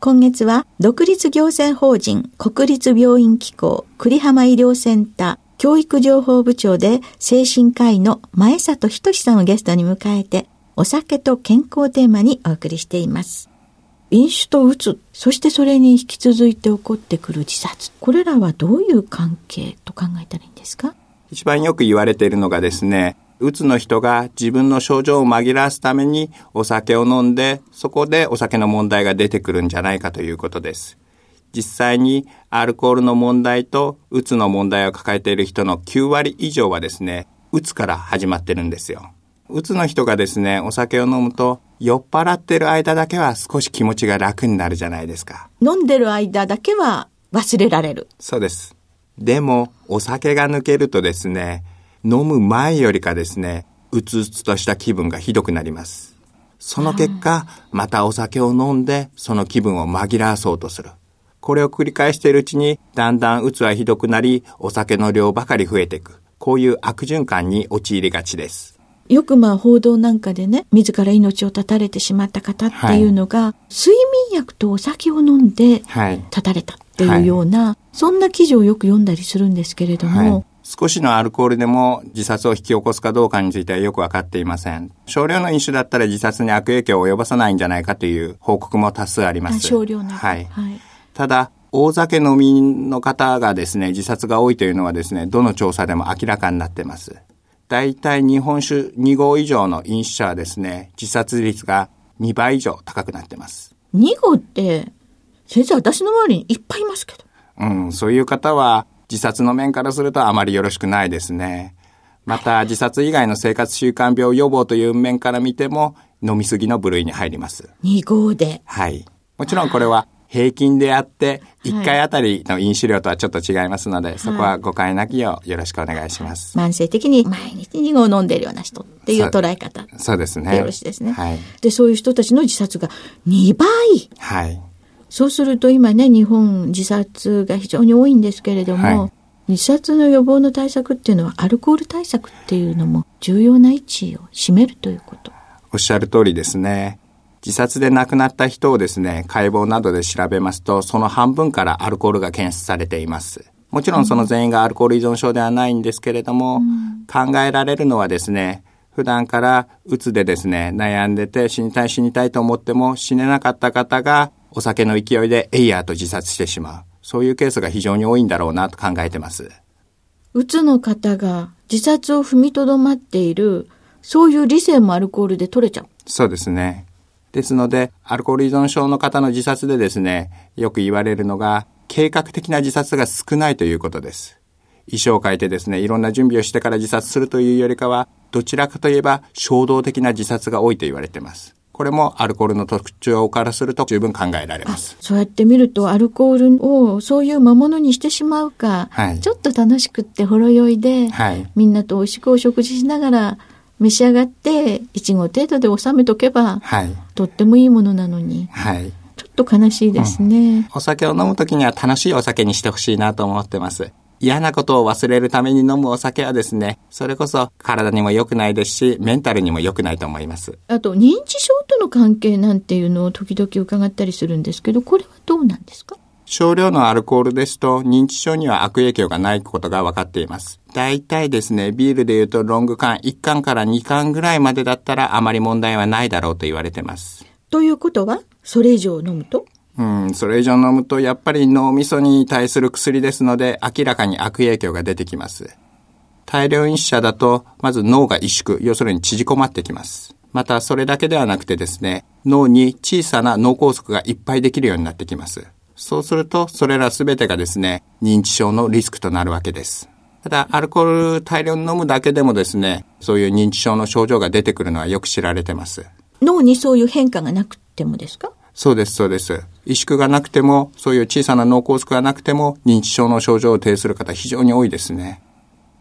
今月は、独立行政法人国立病院機構栗浜医療センター教育情報部長で精神科医の前里仁さんをゲストに迎えて、お酒と健康テーマにお送りしています。飲酒とうつ、そしてそれに引き続いて起こってくる自殺。これらはどういう関係と考えたらいいんですか？一番よく言われているのがですね、うつの人が自分の症状を紛らわすためにお酒を飲んで、そこでお酒の問題が出てくるんじゃないかということです。実際にアルコールの問題とうつの問題を抱えている人の9割以上はですね、うつから始まってるんですよ。うつの人がですね、お酒を飲むと酔っ払ってる間だけは少し気持ちが楽になるじゃないですか。飲んでる間だけは忘れられる。そうです。でも、お酒が抜けるとですね、飲む前よりかですね、うつうつとした気分がひどくなります。その結果、またお酒を飲んで、その気分を紛らわそうとする。これを繰り返しているうちに、だんだんうつはひどくなり、お酒の量ばかり増えていく。こういう悪循環に陥りがちです。よくまあ報道なんかでね、自ら命を絶たれてしまった方っていうのが、はい、睡眠薬とお酒を飲んで、絶たれたっていうような、はい、そんな記事をよく読んだりするんですけれども、はい少しのアルコールでも自殺を引き起こすかどうかについてはよくわかっていません。少量の飲酒だったら自殺に悪影響を及ぼさないんじゃないかという報告も多数あります。少量なはい。はい、ただ、大酒飲みの方がですね、自殺が多いというのはですね、どの調査でも明らかになっています。大体日本酒2合以上の飲酒者はですね、自殺率が2倍以上高くなっています。2合って、先生私の周りにいっぱいいますけど。うん、そういう方は自殺の面からするとあまりよろしくないですね。また、自殺以外の生活習慣病予防という面から見ても、飲みすぎの部類に入ります。2号で。はい。もちろんこれは平均であって、1回あたりの飲酒量とはちょっと違いますので、はい、そこは誤解なきようよろしくお願いします。慢性的に毎日2合飲んでるような人っていう捉え方。そうですね。よろしいですね。はい。で、そういう人たちの自殺が2倍。はい。そうすると今ね、日本自殺が非常に多いんですけれども、はい、自殺の予防の対策っていうのはアルコール対策っていうのも重要な位置を占めるということ。おっしゃる通りですね。自殺で亡くなった人をですね、解剖などで調べますと、その半分からアルコールが検出されています。もちろんその全員がアルコール依存症ではないんですけれども、うん、考えられるのはですね、普段からうつでですね、悩んでて死にたい死にたいと思っても死ねなかった方がお酒の勢いでエイヤーと自殺してしまう。そういうケースが非常に多いんだろうなと考えてます。うつの方が自殺を踏みとどまっている、そういう理性もアルコールで取れちゃう。そうですね。ですので、アルコール依存症の方の自殺でですね、よく言われるのが、計画的な自殺が少ないということです。遺書を書いてですね、いろんな準備をしてから自殺するというよりかは、どちらかといえば衝動的な自殺が多いと言われています。これもアルコールの特徴からすると十分考えられます。そうやって見るとアルコールをそういう魔物にしてしまうか、はい、ちょっと楽しくってほろ酔いで、はい、みんなと美味しくお食事しながら召し上がって1合程度で収めとけば、はい、とってもいいものなのに。はいちょっと悲しいですね、うん、お酒を飲むときには楽しいお酒にしてほしいなと思ってます。嫌なことを忘れるために飲むお酒はですね、それこそ体にも良くないですし、メンタルにも良くないと思います。あと、認知症との関係なんていうのを時々伺ったりするんですけど、これはどうなんですか？少量のアルコールですと認知症には悪影響がないことが分かっています。大体ですね、ビールで言うとロング缶1缶から2缶ぐらいまでだったらあまり問題はないだろうと言われてます。ということは、それ以上飲むと？うん、それ以上飲むとやっぱり脳みそに対する薬ですので明らかに悪影響が出てきます。大量飲酒者だとまず脳が萎縮、要するに縮こまってきます。またそれだけではなくてですね、脳に小さな脳梗塞がいっぱいできるようになってきます。そうするとそれらすべてがですね、認知症のリスクとなるわけです。ただ、アルコール大量に飲むだけでもですね、そういう認知症の症状が出てくるのはよく知られてます。脳にそういう変化がなくてもですか？そうです、そうです。萎縮がなくても、そういう小さな脳梗塞がなくても、認知症の症状を呈する方非常に多いですね。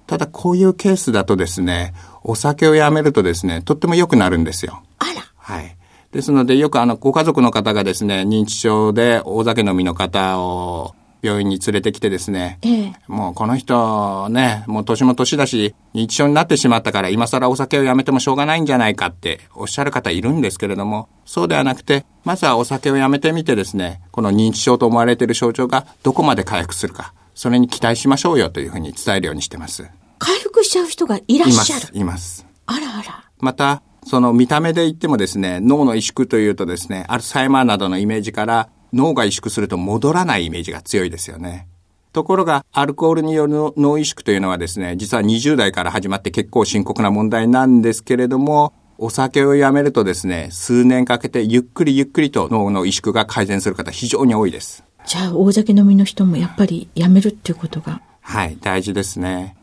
ただ、こういうケースだとですね、お酒をやめるとですね、とっても良くなるんですよ。あら。はい。ですので、よくあの、ご家族の方がですね、認知症で大酒飲みの方を病院に連れてきてですね、ええ、もうこの人ね、もう年も年だし、認知症になってしまったから今更お酒をやめてもしょうがないんじゃないかっておっしゃる方いるんですけれども、そうではなくて、まずはお酒をやめてみてですね、この認知症と思われている症状がどこまで回復するか、それに期待しましょうよというふうに伝えるようにしてます。回復しちゃう人がいらっしゃるいます。います。あらあら。また、その見た目で言ってもですね、脳の萎縮というとですね、アルツハイマーなどのイメージから脳が萎縮すると戻らないイメージが強いですよね。ところが、アルコールによる脳萎縮というのはですね、実は20代から始まって結構深刻な問題なんですけれども、お酒をやめるとですね、数年かけてゆっくりゆっくりと脳の萎縮が改善する方非常に多いです。じゃあ、大酒飲みの人もやっぱりやめるっていうことが。はい、大事ですね。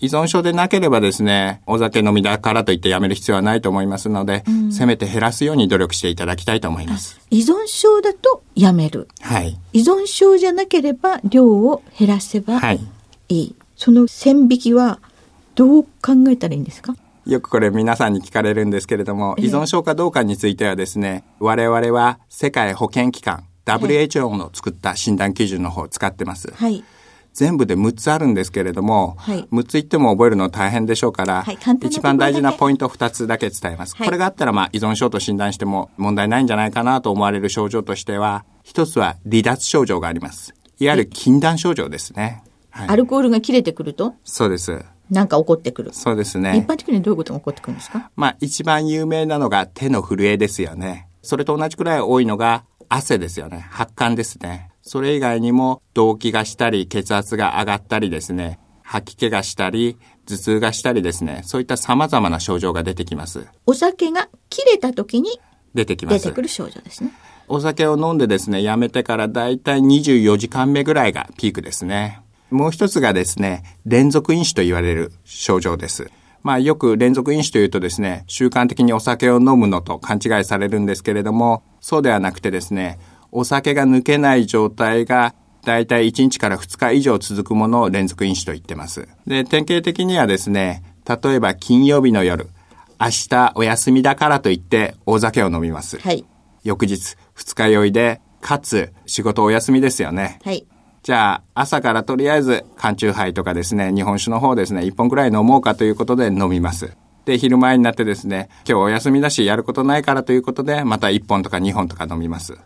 依存症でなければですね、お酒飲みだからといってやめる必要はないと思いますので、うん、せめて減らすように努力していただきたいと思います。依存症だとやめる。はい。依存症じゃなければ量を減らせばいい。はい、その線引きはどう考えたらいいんですか？よくこれ皆さんに聞かれるんですけれども、依存症かどうかについてはですね、我々は世界保健機関、WHO の作った診断基準の方を使ってます。はい。全部で6つあるんですけれども、はい、6つ言っても覚えるの大変でしょうから、はい、一番大事なポイント2つだけ伝えます。はい、これがあったら、まあ、依存症と診断しても問題ないんじゃないかなと思われる症状としては、一つは離脱症状があります。いわゆる禁断症状ですね。アルコールが切れてくると？そうです。なんか起こってくる。そうですね。一般的にどういうことが起こってくるんですか？まあ、一番有名なのが手の震えですよね。それと同じくらい多いのが汗ですよね。発汗ですね。それ以外にも動悸がしたり、血圧が上がったりですね、吐き気がしたり、頭痛がしたりですね、そういった様々な症状が出てきます。お酒が切れた時に出てきます。出てくる症状ですね。お酒を飲んでですね、やめてからだいたい24時間目ぐらいがピークですね。もう一つがですね、連続飲酒と言われる症状です。まあよく連続飲酒というとですね、習慣的にお酒を飲むのと勘違いされるんですけれども、そうではなくてですね、お酒が抜けない状態がだいたい1日から2日以上続くものを連続飲酒と言ってます。で、典型的にはですね、例えば金曜日の夜、明日お休みだからといって大酒を飲みます。はい。翌日、二日酔いで、かつ仕事お休みですよね。はい。じゃあ、朝からとりあえず缶チューハイとかですね、日本酒の方ですね、一本くらい飲もうかということで飲みます。で、昼前になってですね、今日お休みだしやることないからということで、また一本とか二本とか飲みます。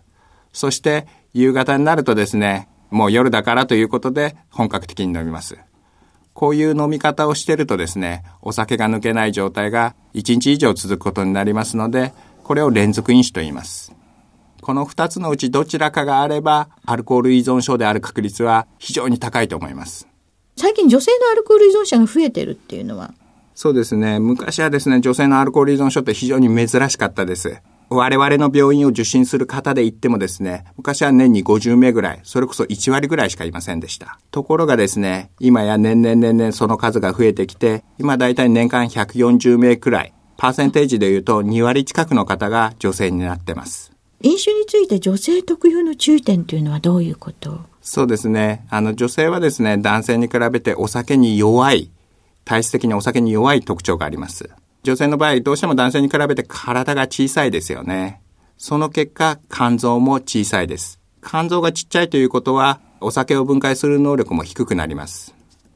そして夕方になるとですね、もう夜だからということで本格的に飲みます。こういう飲み方をしてるとですね、お酒が抜けない状態が1日以上続くことになりますので、これを連続飲酒と言います。この2つのうちどちらかがあれば、アルコール依存症である確率は非常に高いと思います。最近女性のアルコール依存者が増えてるっていうのは？そうですね。昔はですね、女性のアルコール依存症って非常に珍しかったです。我々の病院を受診する方で言ってもですね、昔は年に50名ぐらい、それこそ1割ぐらいしかいませんでした。ところがですね、今や年々年々その数が増えてきて、今だいたい年間140名くらい、パーセンテージで言うと2割近くの方が女性になってます。飲酒について女性特有の注意点というのはどういうこと？そうですね。あの女性はですね、男性に比べてお酒に弱い、体質的にお酒に弱い特徴があります。女性の場合、どうしても男性に比べて体が小さいですよね。その結果、肝臓も小さいです。肝臓がちっちゃいということは、お酒を分解する能力も低くなります。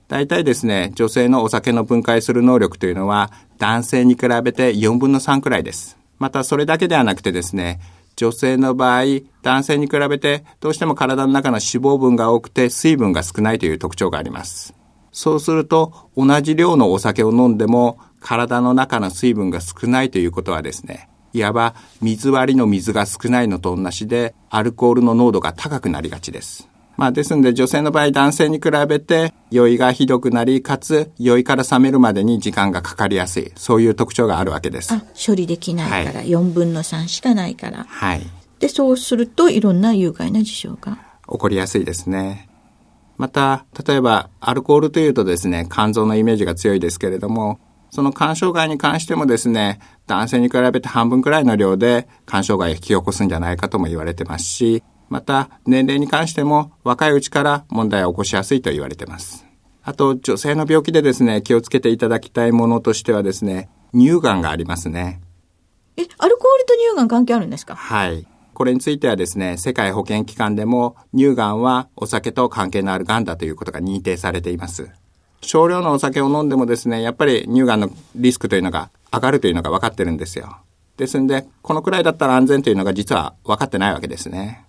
大体ですね、女性のお酒の分解する能力というのは男性に比べて4分の3くらいです。またそれだけではなくてですね、女性の場合、男性に比べてどうしても体の中の脂肪分が多くて水分が少ないという特徴があります。そうすると同じ量のお酒を飲んでも体の中の水分が少ないということはですね、いわば水割りの水が少ないのと同じでアルコールの濃度が高くなりがちです。まあですので女性の場合男性に比べて酔いがひどくなり、かつ酔いから冷めるまでに時間がかかりやすい。そういう特徴があるわけです。あ、処理できないから、はい、4分の3しかないから。はい。で、そうするといろんな有害な事象が。起こりやすいですね。また、例えば、アルコールというとですね、肝臓のイメージが強いですけれども、その肝障害に関してもですね、男性に比べて半分くらいの量で肝障害を引き起こすんじゃないかとも言われてますし、また、年齢に関しても若いうちから問題を起こしやすいと言われています。あと、女性の病気でですね、気をつけていただきたいものとしてはですね、乳がんがありますね。え、アルコールと乳がん関係あるんですか？はい。これについてはですね、世界保健機関でも乳がんはお酒と関係のあるがんだということが認定されています。少量のお酒を飲んでもですね、やっぱり乳がんのリスクというのが上がるというのが分かってるんですよ。ですんで、このくらいだったら安全というのが実は分かってないわけですね。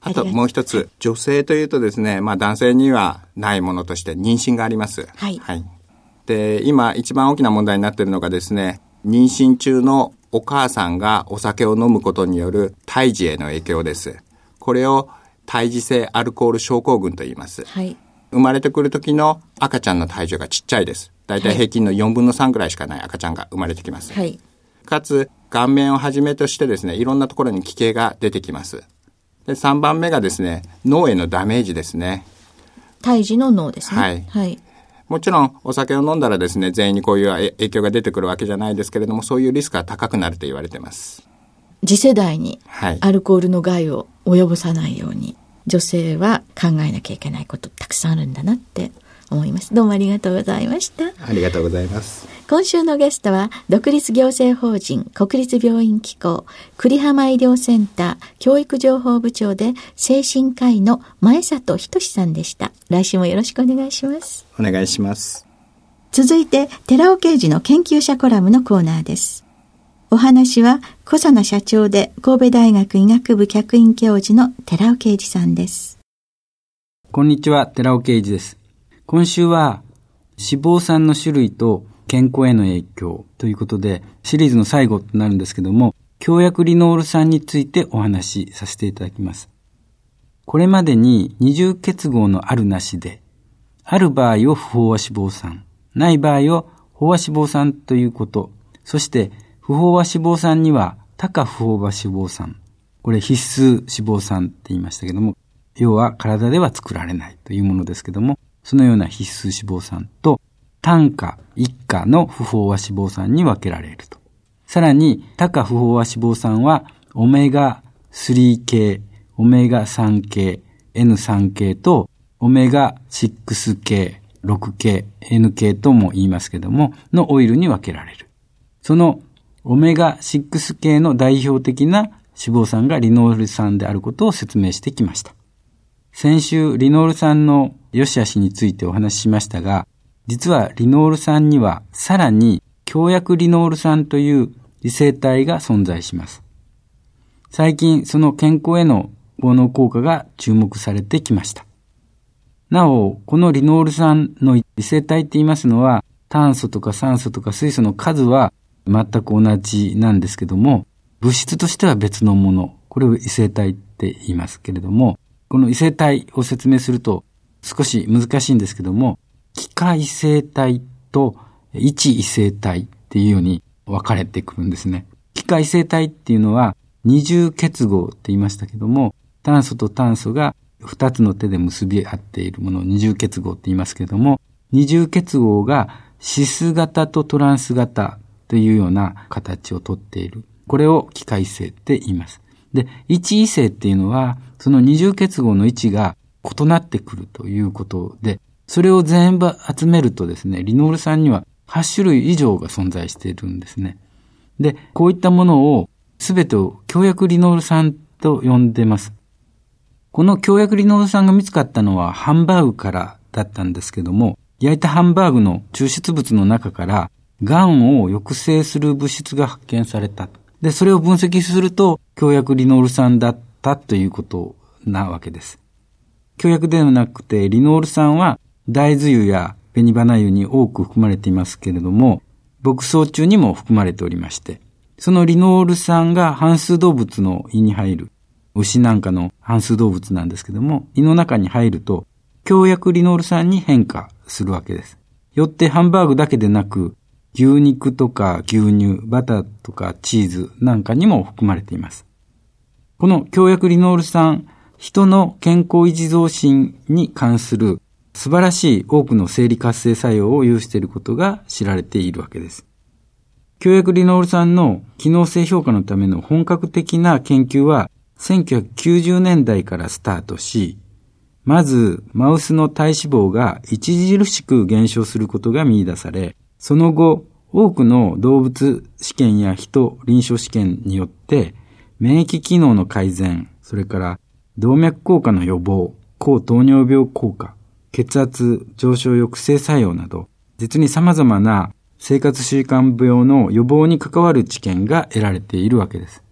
あともう一つ、女性というとですね、まあ男性にはないものとして妊娠があります。はい。はい。で、今一番大きな問題になっているのがですね、妊娠中のお母さんがお酒を飲むことによる胎児への影響です。これを胎児性アルコール症候群と言います。はい。生まれてくる時の赤ちゃんの体重がちっちゃいです。だいたい平均の4分の3ぐらいしかない赤ちゃんが生まれてきます。はい。かつ、顔面をはじめとしてですね、いろんなところに奇形が出てきます。で、3番目がですね、脳へのダメージですね。胎児の脳ですね。はい。はい。もちろん、お酒を飲んだらですね、全員にこういう影響が出てくるわけじゃないですけれども、そういうリスクが高くなると言われています。次世代にアルコールの害を及ぼさないように、女性は考えなきゃいけないことたくさんあるんだなって思います。どうもありがとうございました。ありがとうございます。今週のゲストは、独立行政法人国立病院機構栗浜医療センター教育情報部長で精神科医の前里仁さんでした。来週もよろしくお願いします。お願いします。続いて、寺尾刑事の研究者コラムのコーナーです。お話は、小佐奈社長で神戸大学医学部客員教授の寺尾啓二さんです。こんにちは、寺尾啓二です。今週は脂肪酸の種類と健康への影響ということで、シリーズの最後となるんですけども、強薬リノール酸についてお話しさせていただきます。これまでに二重結合のあるなしで、ある場合を不飽和脂肪酸、ない場合を飽和脂肪酸ということ、そして不飽和脂肪酸には多価不飽和脂肪酸、これ必須脂肪酸って言いましたけども、要は体では作られないというものですけども、そのような必須脂肪酸と単価、一価の不飽和脂肪酸に分けられると。さらに、多価不飽和脂肪酸は、オメガ3系、オメガ3系、N3 系と、オメガ6系、6系、N 系とも言いますけども、のオイルに分けられる。そのオメガ6系の代表的な脂肪酸がリノール酸であることを説明してきました。先週、リノール酸の良し悪しについてお話ししましたが、実はリノール酸にはさらに強薬リノール酸という異性体が存在します。最近、その健康への効能効果が注目されてきました。なお、このリノール酸の異性体って言いますのは、炭素とか酸素とか水素の数は全く同じなんですけども、物質としては別のもの、これを異性体って言いますけれども、この異性体を説明すると少し難しいんですけども、機械性体と一異性体っていうように分かれてくるんですね。機械性体っていうのは二重結合って言いましたけども、炭素と炭素が二つの手で結び合っているものを二重結合って言いますけども、二重結合がシス型とトランス型というような形をとっている。これを機械性って言います。で、一異性っていうのは、その二重結合の位置が異なってくるということで、それを全部集めるとですね、リノール酸には8種類以上が存在しているんですね。で、こういったものを全てを強薬リノール酸と呼んでます。この強薬リノール酸が見つかったのはハンバーグからだったんですけども、焼いたハンバーグの抽出物の中から、癌を抑制する物質が発見された。で、それを分析すると、強薬リノール酸だったということなわけです。強薬ではなくて、リノール酸は大豆油や紅花油に多く含まれていますけれども、牧草中にも含まれておりまして、そのリノール酸が半数動物の胃に入る、牛なんかの半数動物なんですけども、胃の中に入ると、強薬リノール酸に変化するわけです。よってハンバーグだけでなく、牛肉とか牛乳、バターとかチーズなんかにも含まれています。この強薬リノール酸、人の健康維持増進に関する素晴らしい多くの生理活性作用を有していることが知られているわけです。強薬リノール酸の機能性評価のための本格的な研究は1990年代からスタートし、まずマウスの体脂肪が著しく減少することが見出され、その後、多くの動物試験や人臨床試験によって、免疫機能の改善、それから動脈硬化の予防、高糖尿病効果、血圧上昇抑制作用など、実に様々な生活習慣病の予防に関わる知見が得られているわけです。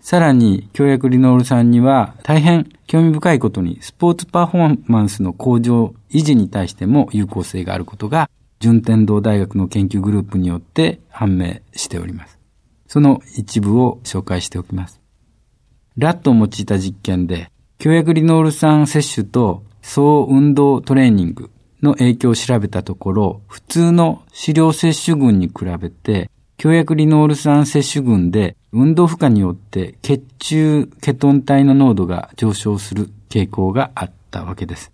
さらに、強薬リノール酸には大変興味深いことにスポーツパフォーマンスの向上、維持に対しても有効性があることが順天堂大学の研究グループによって判明しております。その一部を紹介しておきます。ラットを用いた実験で、強薬リノール酸摂取と総運動トレーニングの影響を調べたところ、普通の飼料摂取群に比べて、強薬リノール酸摂取群で運動負荷によって血中ケトン体の濃度が上昇する傾向があったわけです。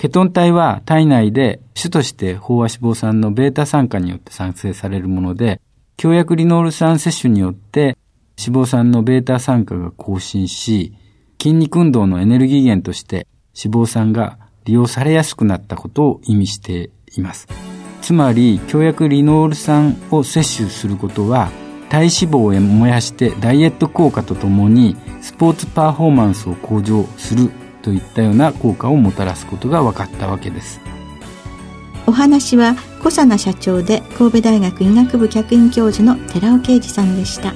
ケトン体は体内で主として飽和脂肪酸のベータ酸化によって産生されるもので、強薬リノール酸摂取によって脂肪酸のベータ酸化が更新し、筋肉運動のエネルギー源として脂肪酸が利用されやすくなったことを意味しています。つまり、強薬リノール酸を摂取することは、体脂肪を燃やしてダイエット効果とともにスポーツパフォーマンスを向上するといったような効果をもたらすことが分かったわけです。お話は小佐奈社長で神戸大学医学部客員教授の寺尾啓二さんでした。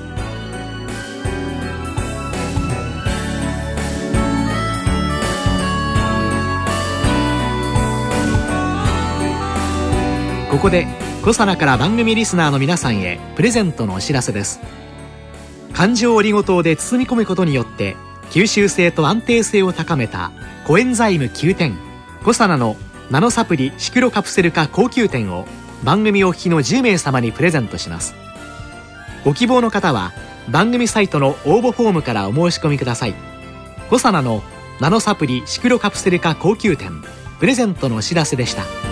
ここで小佐奈から番組リスナーの皆さんへプレゼントのお知らせです。環状オリゴ糖で包み込むことによって吸収性と安定性を高めたコエンザイム9点コサナのナノサプリシクロカプセル化高級店を番組お聞きの10名様にプレゼントします。ご希望の方は番組サイトの応募フォームからお申し込みください。コサナのナノサプリシクロカプセル化高級店。プレゼントのお知らせでした。